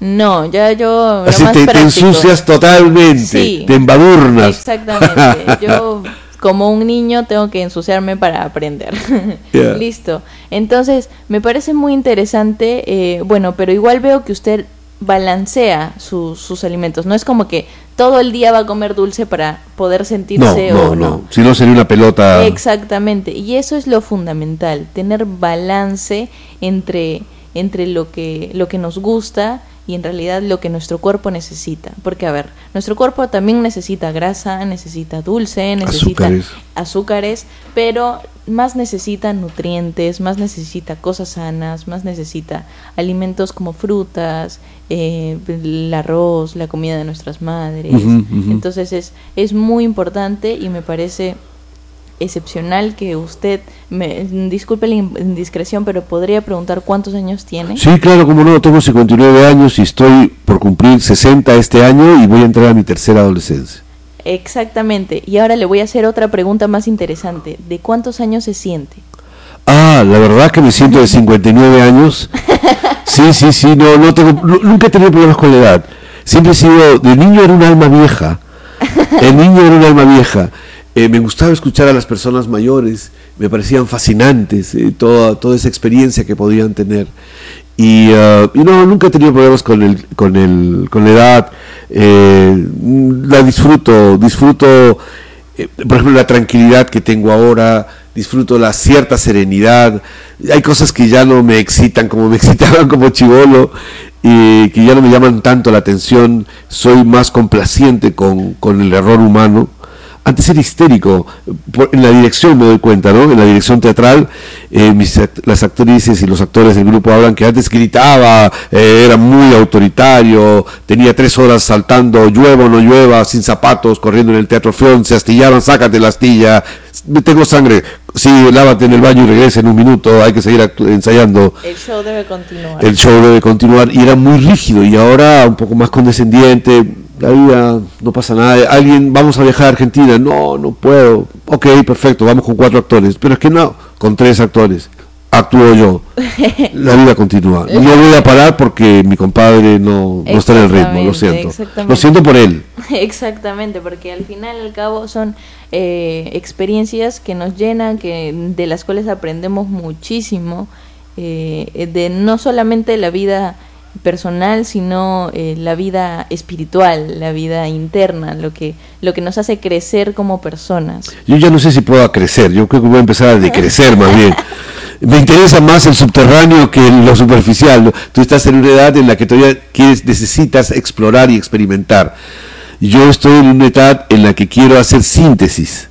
S2: No, ya yo lo
S7: así
S2: más
S7: te, ensucias totalmente,
S2: Sí.
S7: te embadurnas.
S2: Exactamente. Yo, como un niño, tengo que ensuciarme para aprender.
S7: Yeah.
S2: Listo. Entonces, me parece muy interesante, eh, bueno, pero igual veo que usted balancea su- sus alimentos. No es como que todo el día va a comer dulce para poder
S7: no,
S2: sentirse
S7: no,
S2: o
S7: no, si no sería una pelota.
S2: Exactamente, y eso es lo fundamental, tener balance entre, entre lo, que, lo que nos gusta y en realidad lo que nuestro cuerpo necesita. Porque, a ver, nuestro cuerpo también necesita grasa, necesita dulce, necesita
S7: Azúcares.
S2: azúcares, pero más necesita nutrientes, más necesita cosas sanas, más necesita alimentos como frutas, eh, el arroz, la comida de nuestras madres. Entonces es, es muy importante y me parece excepcional que usted, me, disculpe la indiscreción, pero podría preguntar cuántos años tiene.
S7: Sí, claro, como no, tengo 59 años y estoy por cumplir 60 este año y voy a entrar a mi tercera adolescencia.
S2: Exactamente. Y ahora le voy a hacer otra pregunta más interesante. ¿De cuántos años se siente?
S7: Ah, la verdad que me siento de 59 años. Sí, sí, sí, no, no tengo, nu- nunca he tenido problemas con la edad. Siempre he sido, de niño era un alma vieja. El niño era un alma vieja. Eh, me gustaba escuchar a las personas mayores, me parecían fascinantes eh, toda, toda esa experiencia que podían tener. Y, ah, y no, nunca he tenido problemas con, el, con, el, con la edad. Eh, la disfruto, disfruto, eh, por ejemplo, la tranquilidad que tengo ahora, disfruto la cierta serenidad. Hay cosas que ya no me excitan como me excitaban como chivolo y que ya no me llaman tanto la atención. Soy más complaciente con, con el error humano antes era histérico. Por- en la dirección me doy cuenta, ¿no? En la dirección teatral, eh, mis las actrices y los actores del grupo hablan que antes gritaba, eh, era muy autoritario, tenía tres horas saltando, llueva o no llueva, sin zapatos, corriendo en el teatro Fion, se astillaban, sácate la astilla, "Me tengo sangre, sí, lávate en el baño y regresa en un minuto, hay que seguir ensayando
S2: El show debe continuar.
S7: el show debe continuar y era muy rígido y ahora un poco más condescendiente la vida no pasa nada. Alguien vamos a viajar a Argentina. No no puedo. Ok perfecto vamos con cuatro actores. Pero es que no con tres actores. Actúo yo. La vida continúa. No voy a parar porque mi compadre no, no está en el ritmo lo siento. Lo siento por él.
S2: Exactamente, porque al final y al cabo son eh, experiencias que nos llenan, que de las cuales aprendemos muchísimo, eh, de no solamente la vida personal, sino eh, la vida espiritual, la vida interna, lo que lo que nos hace crecer como personas.
S7: Yo ya no sé si puedo crecer, yo creo que voy a empezar a decrecer más bien. Me interesa más el subterráneo que lo superficial. Tú estás en una edad en la que todavía quieres, necesitas explorar y experimentar. Yo estoy en una edad en la que quiero hacer síntesis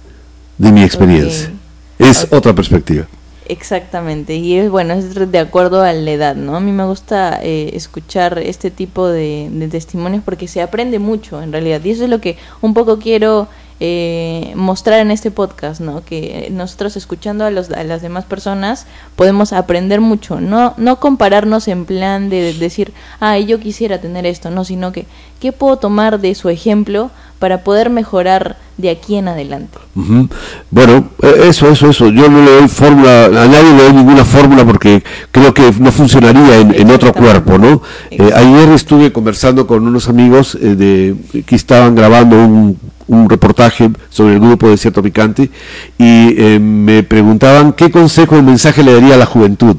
S7: de mi experiencia. Es otra perspectiva.
S2: Exactamente, y es bueno, es de acuerdo a la edad, ¿no? A mí me gusta eh, escuchar este tipo de, testimonios porque se aprende mucho en realidad, y eso es lo que un poco quiero eh, mostrar en este podcast, ¿no? Que nosotros escuchando a, los, a las demás personas podemos aprender mucho, no, no compararnos en plan de decir, ah, yo quisiera tener esto, no, sino que, ¿qué puedo tomar de su ejemplo para poder mejorar de aquí en adelante?
S7: Bueno, eh, eso, eso, eso. Yo no le doy fórmula, a nadie le doy ninguna fórmula porque creo que no funcionaría en, en otro cuerpo, ¿no? Eh, ayer estuve conversando con unos amigos eh, de que estaban grabando un, un reportaje sobre el grupo Desierto Picante y eh, me preguntaban qué consejo o mensaje le daría a la juventud.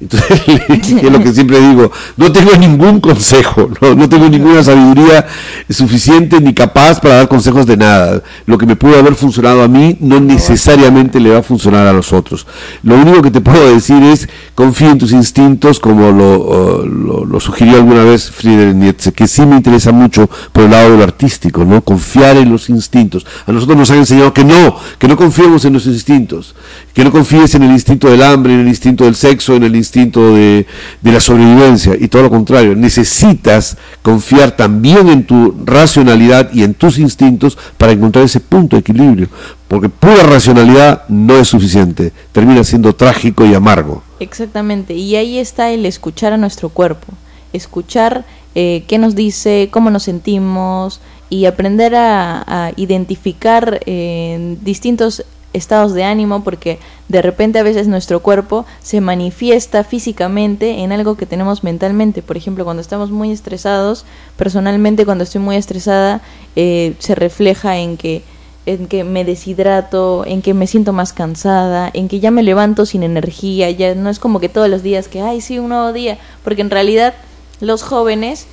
S7: Entonces, dije lo que siempre digo, no tengo ningún consejo, no, no tengo ninguna sabiduría suficiente ni capaz para dar consejos de nada. Lo que me pudo haber funcionado a mí no necesariamente le va a funcionar a los otros. Lo único que te puedo decir es, confía en tus instintos, como lo, uh, lo, lo sugirió alguna vez Friedrich Nietzsche, que sí me interesa mucho por el lado de lo artístico, ¿no? Confiar en los instintos. A nosotros nos han enseñado que no, que no confiemos en los instintos, que no confíes en el instinto del hambre, en el instinto del sexo, en el instinto de, de la sobrevivencia, y todo lo contrario. Necesitas confiar también en tu racionalidad y en tus instintos para encontrar ese punto de equilibrio, porque pura racionalidad no es suficiente, termina siendo trágico y amargo.
S2: Exactamente, y ahí está el escuchar a nuestro cuerpo, escuchar eh, qué nos dice, cómo nos sentimos y aprender a, a identificar eh, distintos estados de ánimo porque de repente a veces nuestro cuerpo se manifiesta físicamente en algo que tenemos mentalmente. Por ejemplo, cuando estamos muy estresados, personalmente cuando estoy muy estresada, eh, se refleja en que en que me deshidrato, en que me siento más cansada, en que ya me levanto sin energía, ya no es como que todos los días que, ay, sí, un nuevo día, porque en realidad los jóvenes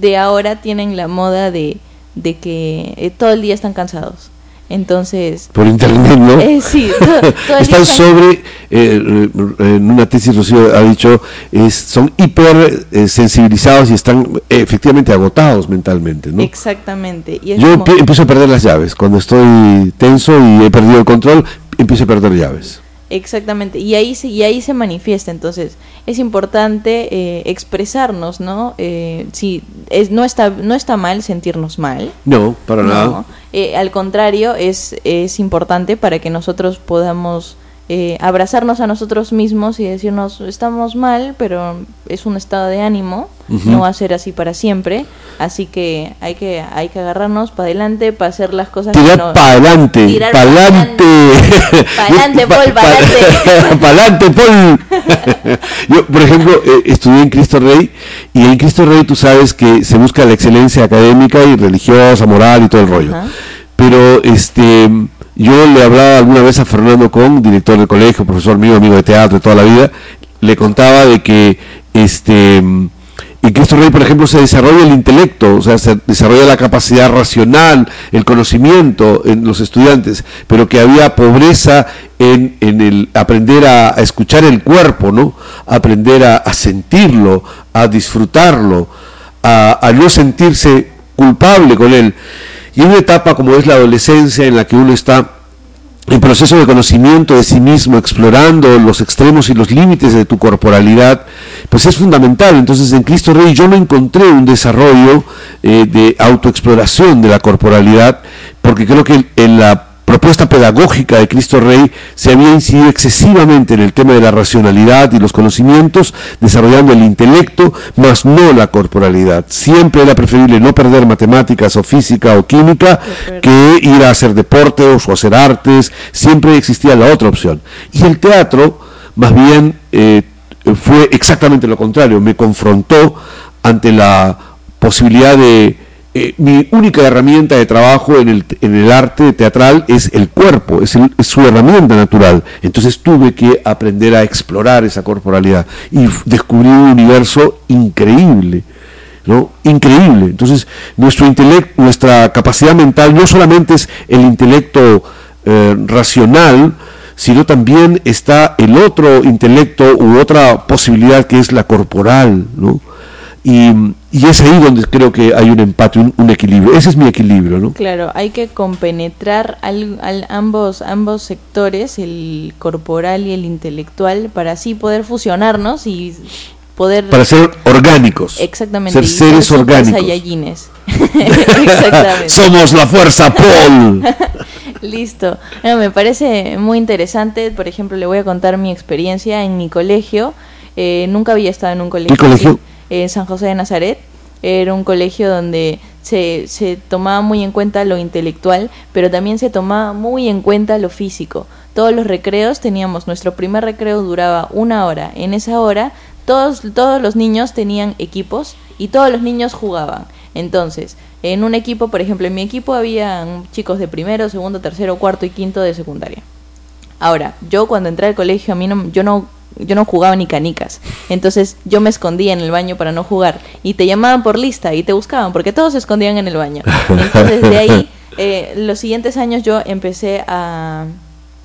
S2: de ahora tienen la moda de, de que eh, todo el día están cansados. Entonces,
S7: Por internet, ¿no?
S2: eh, sí, todo, todo
S7: Están sobre, eh, eh, en una tesis Rocío ha dicho, es, son hiper eh, sensibilizados y están eh, efectivamente agotados mentalmente, ¿no?
S2: Exactamente. Y
S7: Yo
S2: como-
S7: empiezo a perder las llaves. Cuando estoy tenso y he perdido el control, empiezo a perder llaves.
S2: Exactamente, y ahí se, y ahí se manifiesta, entonces es importante eh, expresarnos, ¿no? Eh, si es, no, está, no está mal sentirnos mal,
S7: No, para
S2: no,
S7: nada.
S2: eh, al contrario, es, es importante para que nosotros podamos eh, abrazarnos a nosotros mismos y decirnos, estamos mal, pero es un estado de ánimo, no va a ser así para siempre, así que hay que, hay que agarrarnos para adelante, para hacer las cosas que
S7: Tirar
S2: no-
S7: para adelante, para adelante.
S2: Pa'lante, Paul, pa'lante.
S7: para adelante, Paul. Yo, por ejemplo, eh, estudié en Cristo Rey y en Cristo Rey tú sabes que se busca la excelencia académica y religiosa, moral y todo el rollo. Pero este yo le hablaba alguna vez a Fernando Con, director de colegio, profesor mío, amigo de teatro de toda la vida, le contaba de que este en Cristo Rey, por ejemplo, se desarrolla el intelecto, o sea, se desarrolla la capacidad racional, el conocimiento en los estudiantes, pero que había pobreza en, en el aprender a, escuchar el cuerpo, ¿no? aprender a, sentirlo, a disfrutarlo, a, a no sentirse culpable con él. Y en una etapa como es la adolescencia en la que uno está en proceso de conocimiento de sí mismo, explorando los extremos y los límites de tu corporalidad, pues es fundamental. Entonces en Cristo Rey yo no encontré un desarrollo eh, de autoexploración de la corporalidad, porque creo que en la propuesta pedagógica de Cristo Rey se había incidido excesivamente en el tema de la racionalidad y los conocimientos, desarrollando el intelecto, más no la corporalidad. Siempre era preferible no perder matemáticas o física o química que ir a hacer deportes o hacer artes, siempre existía la otra opción. Y el teatro, más bien, eh, fue exactamente lo contrario, me confrontó ante la posibilidad de eh, mi única herramienta de trabajo en el, en el arte teatral es el cuerpo, es, su herramienta natural. Entonces tuve que aprender a explorar esa corporalidad y descubrí un universo increíble. ¿no? Increíble. Entonces, nuestro intelecto, nuestra capacidad mental no solamente es el intelecto eh, racional, sino también está el otro intelecto u otra posibilidad que es la corporal, ¿no? Y, es ahí donde creo que hay un empate, un, equilibrio. Ese es mi equilibrio, ¿no?
S2: Claro, hay que compenetrar al, ambos, ambos sectores, el corporal y el intelectual, para así poder fusionarnos y poder...
S7: Para ser orgánicos.
S2: Exactamente.
S7: Ser seres orgánicos. Exactamente. Somos la fuerza Paul.
S2: Listo. me parece muy interesante. Por ejemplo, le voy a contar mi experiencia en mi colegio. Eh, nunca había estado en un colegio.
S7: ¿Qué colegio?
S2: En San José de Nazaret. Era un colegio donde se, se tomaba muy en cuenta lo intelectual, pero también se tomaba muy en cuenta lo físico. Todos los recreos teníamos, nuestro primer recreo duraba una hora. En esa hora todos, todos los niños tenían equipos y todos los niños jugaban. Entonces, en un equipo, por ejemplo, en mi equipo había chicos de primero, segundo, tercero, cuarto y quinto de secundaria. Ahora, yo cuando entré al colegio, a mí no, yo no yo no jugaba ni canicas. Entonces yo me escondía en el baño para no jugar. Y te llamaban por lista y te buscaban porque todos se escondían en el baño. Entonces de ahí, eh, los siguientes años yo empecé a,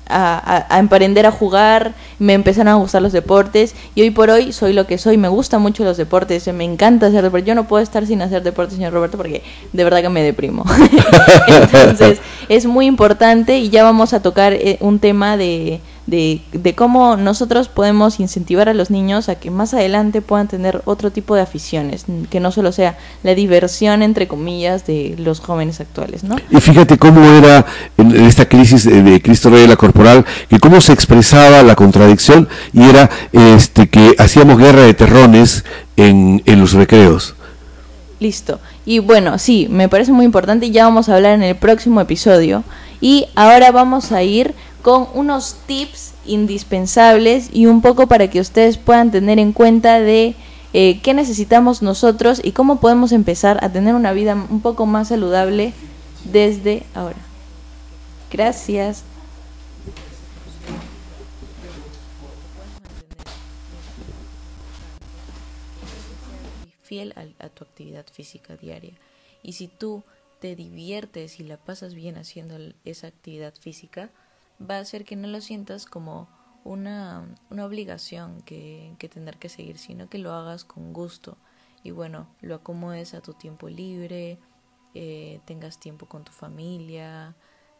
S2: a, a, emprender a jugar, me empezaron a gustar los deportes y hoy por hoy soy lo que soy, me gustan mucho los deportes, me encanta hacer deportes, yo no puedo estar sin hacer deportes, señor Roberto, porque de verdad que me deprimo. Entonces es muy importante y ya vamos a tocar eh, un tema de de, de, cómo nosotros podemos incentivar a los niños a que más adelante puedan tener otro tipo de aficiones, que no solo sea la diversión, entre comillas, de los jóvenes actuales, ¿no?
S7: Y fíjate cómo era en esta crisis de Cristo Rey de la Corporal, que cómo se expresaba la contradicción y era este que hacíamos guerra de terrones en, en los recreos.
S2: Listo. Y bueno, sí, me parece muy importante y ya vamos a hablar en el próximo episodio. Y ahora vamos a ir con unos tips indispensables y un poco para que ustedes puedan tener en cuenta de eh, qué necesitamos nosotros y cómo podemos empezar a tener una vida un poco más saludable desde ahora. Gracias. Fiel a, a tu actividad física diaria. Y si tú te diviertes y la pasas bien haciendo esa actividad física, va a hacer que no lo sientas como una, una obligación que, que tener que seguir, sino que lo hagas con gusto. Y bueno, lo acomodes a tu tiempo libre, eh, tengas tiempo con tu familia,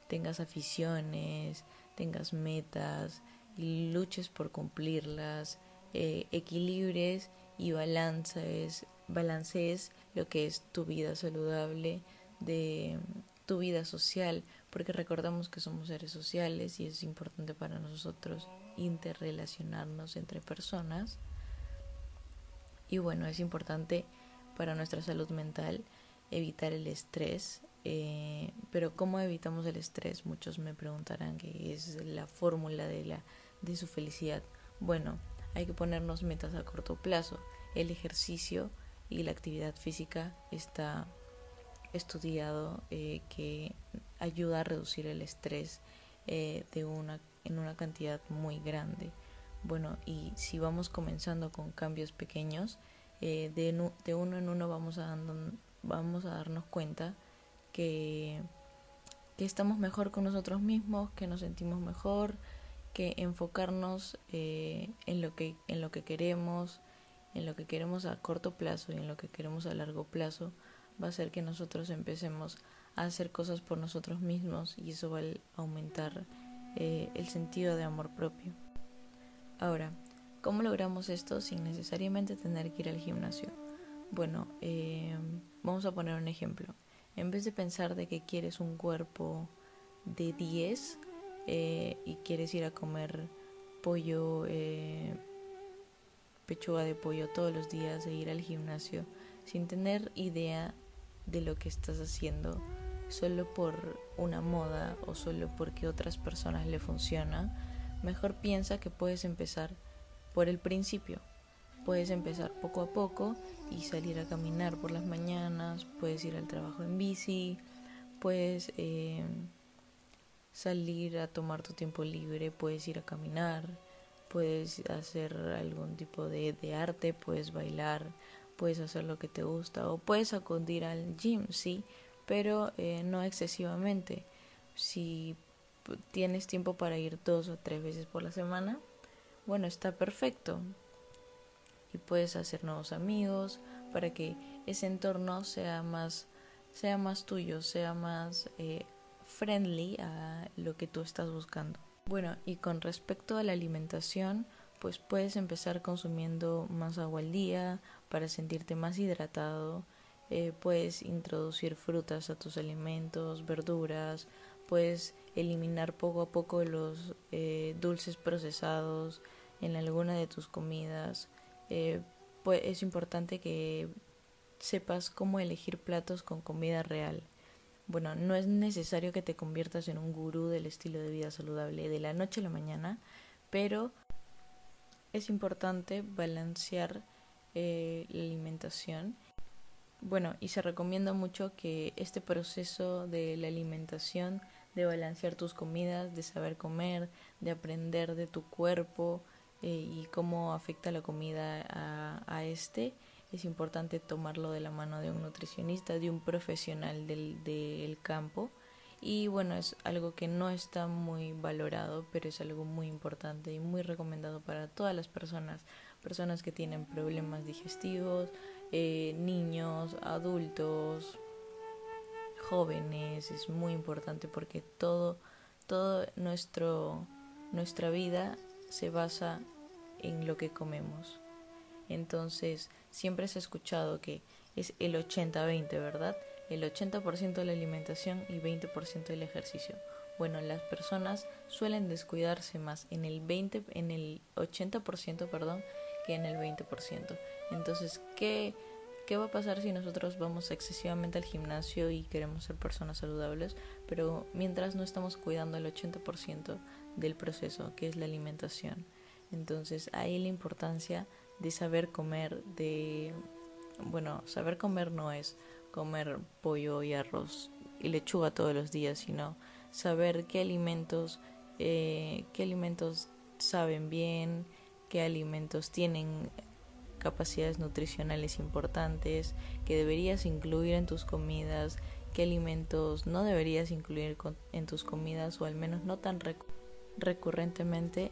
S2: tengas aficiones, tengas metas luches por cumplirlas, eh, equilibres y balances, balancees lo que es tu vida saludable de tu vida social, porque recordamos que somos seres sociales y es importante para nosotros interrelacionarnos entre personas. Y bueno, es importante para nuestra salud mental evitar el estrés. Eh, pero ¿cómo evitamos el estrés? Muchos me preguntarán qué es la fórmula de, la, de su felicidad. Bueno, hay que ponernos metas a corto plazo. El ejercicio y la actividad física está estudiado eh, que ayuda a reducir el estrés eh, de una, en una cantidad muy grande. Bueno, y si vamos comenzando con cambios pequeños, eh, de, uno en uno vamos a, vamos a darnos cuenta que, que estamos mejor con nosotros mismos, que nos sentimos mejor, que enfocarnos eh, en, lo que, en lo que queremos, en lo que queremos a corto plazo y en lo que queremos a largo plazo, va a hacer que nosotros empecemos hacer cosas por nosotros mismos y eso va a aumentar eh, el sentido de amor propio. Ahora, ¿cómo logramos esto sin necesariamente tener que ir al gimnasio? Bueno, eh, vamos a poner un ejemplo. En vez de pensar de que quieres un cuerpo de 10, eh, y quieres ir a comer pollo, pechuga de pollo todos los días e ir al gimnasio sin tener idea de lo que estás haciendo solo por una moda o solo porque otras personas le funciona, mejor piensa que puedes empezar por el principio. Puedes empezar poco a poco y salir a caminar por las mañanas, puedes ir al trabajo en bici, puedes eh, salir a tomar tu tiempo libre, puedes ir a caminar, puedes hacer algún tipo de, de arte, puedes bailar, puedes hacer lo que te gusta o puedes acudir al gym, sí, pero eh, no excesivamente. Si tienes tiempo para ir dos o tres veces por la semana, bueno, está perfecto. Y puedes hacer nuevos amigos para que ese entorno sea más, sea más tuyo, sea más eh, friendly a lo que tú estás buscando. Bueno, y con respecto a la alimentación, pues puedes empezar consumiendo más agua al día para sentirte más hidratado. Eh, puedes introducir frutas a tus alimentos, verduras, puedes eliminar poco a poco los eh, dulces procesados en alguna de tus comidas. Pues es importante que sepas cómo elegir platos con comida real. Bueno, no es necesario que te conviertas en un gurú del estilo de vida saludable de la noche a la mañana, pero es importante balancear la alimentación. Bueno, y se recomienda mucho que este proceso de la alimentación, de balancear tus comidas, de saber comer, de aprender de tu cuerpo eh, y cómo afecta la comida a, a este, es importante tomarlo de la mano de un nutricionista, de un profesional del, del campo. Y bueno, es algo que no está muy valorado, pero es algo muy importante y muy recomendado para todas las personas, personas que tienen problemas digestivos, eh, niños, adultos, jóvenes, es muy importante porque todo, todo nuestro, nuestra vida se basa en lo que comemos. Entonces, siempre se ha escuchado que es el 80-20, ¿verdad? El 80% de la alimentación y 20% del ejercicio. Bueno, las personas suelen descuidarse más en el 20 en el 80%, perdón, en el 20%. Entonces, ¿qué ¿Qué va a pasar si nosotros vamos excesivamente al gimnasio y queremos ser personas saludables, pero mientras no estamos cuidando el 80% del proceso, que es la alimentación? Entonces, ahí la importancia de saber comer, de, bueno, saber comer no es comer pollo y arroz y lechuga todos los días, sino saber qué alimentos, eh, qué alimentos saben bien, qué alimentos tienen capacidades nutricionales importantes, que deberías incluir en tus comidas, qué alimentos no deberías incluir en tus comidas o al menos no tan recurrentemente.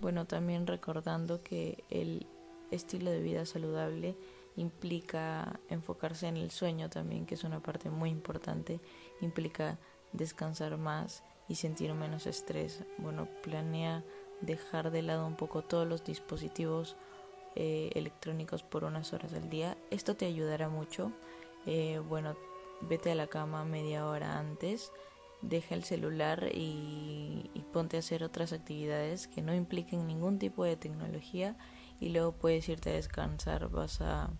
S2: Bueno, también recordando que el estilo de vida saludable implica enfocarse en el sueño también, que es una parte muy importante, implica descansar más y sentir menos estrés. Bueno, planea dejar de lado un poco todos los dispositivos eh, electrónicos por unas horas al día. Esto te ayudará mucho. Eh, bueno, vete a la cama media hora antes, deja el celular y, y ponte a hacer otras actividades que no impliquen ningún tipo de tecnología y luego puedes irte a descansar, vas a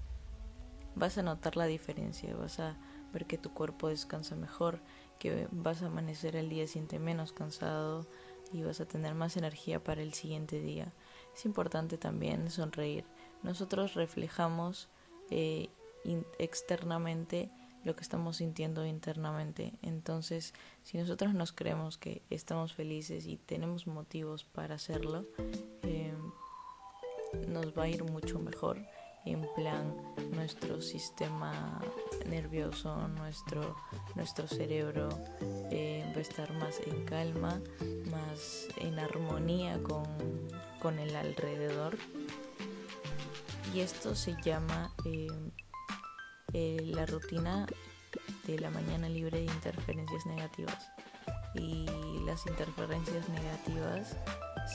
S2: vas a notar la diferencia, vas a ver que tu cuerpo descansa mejor, que vas a amanecer el día siente menos cansado y vas a tener más energía para el siguiente día. Es importante también sonreír. Nosotros reflejamos eh, externamente lo que estamos sintiendo internamente. Entonces, si nosotros nos creemos que estamos felices y tenemos motivos para hacerlo, eh, nos va a ir mucho mejor en plan nuestro sistema nervioso, nuestro, nuestro cerebro eh, va a estar más en calma, más en armonía con, con el alrededor. Y esto se llama eh, eh, la rutina de la mañana libre de interferencias negativas. Y las interferencias negativas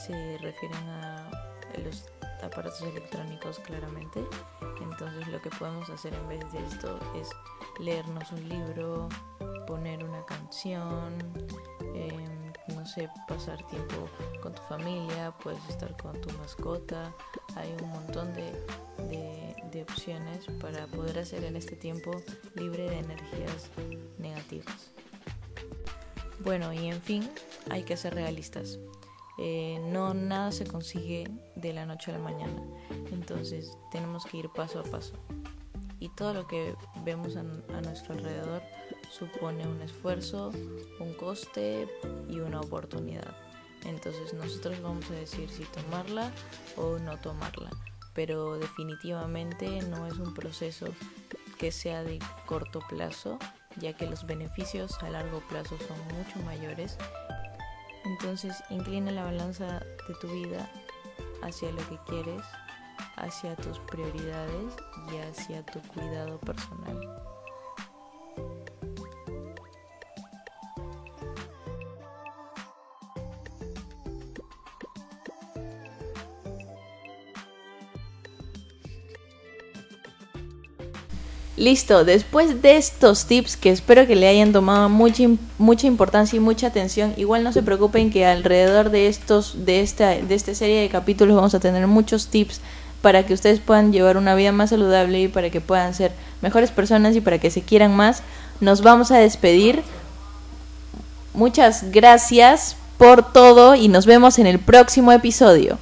S2: se refieren a los aparatos electrónicos claramente. Entonces lo que podemos hacer en vez de esto es leernos un libro, poner una canción, em, no sé, pasar tiempo con tu familia, puedes estar con tu mascota. Hay un montón de, de opciones para poder hacer en este tiempo libre de energías negativas. Bueno, y en fin, hay que ser realistas. Eh, no nada se consigue de la noche a la mañana. Entonces tenemos que ir paso a paso. Y todo lo que vemos a, a nuestro alrededor supone un esfuerzo, un coste y una oportunidad. Entonces nosotros vamos a decir si tomarla o no tomarla. Pero definitivamente no es un proceso que sea de corto plazo, ya que los beneficios a largo plazo son mucho mayores entonces inclina la balanza de tu vida hacia lo que quieres, hacia tus prioridades y hacia tu cuidado personal. Listo, después de estos tips que espero que le hayan tomado mucha, mucha importancia y mucha atención, igual no se preocupen que alrededor de estos de esta de esta serie de capítulos vamos a tener muchos tips para que ustedes puedan llevar una vida más saludable y para que puedan ser mejores personas y para que se quieran más. Nos vamos a despedir. Muchas gracias por todo y nos vemos en el próximo episodio.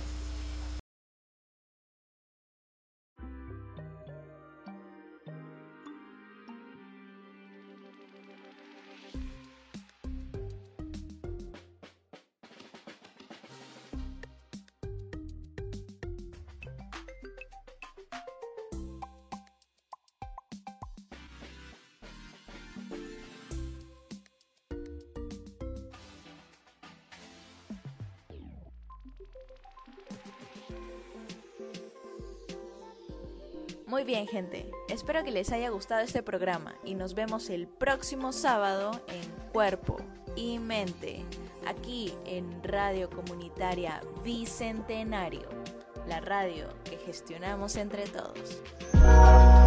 S2: Les haya gustado este programa y nos vemos el próximo sábado en Cuerpo y Mente, aquí en Radio Comunitaria Bicentenario, la radio que gestionamos entre todos.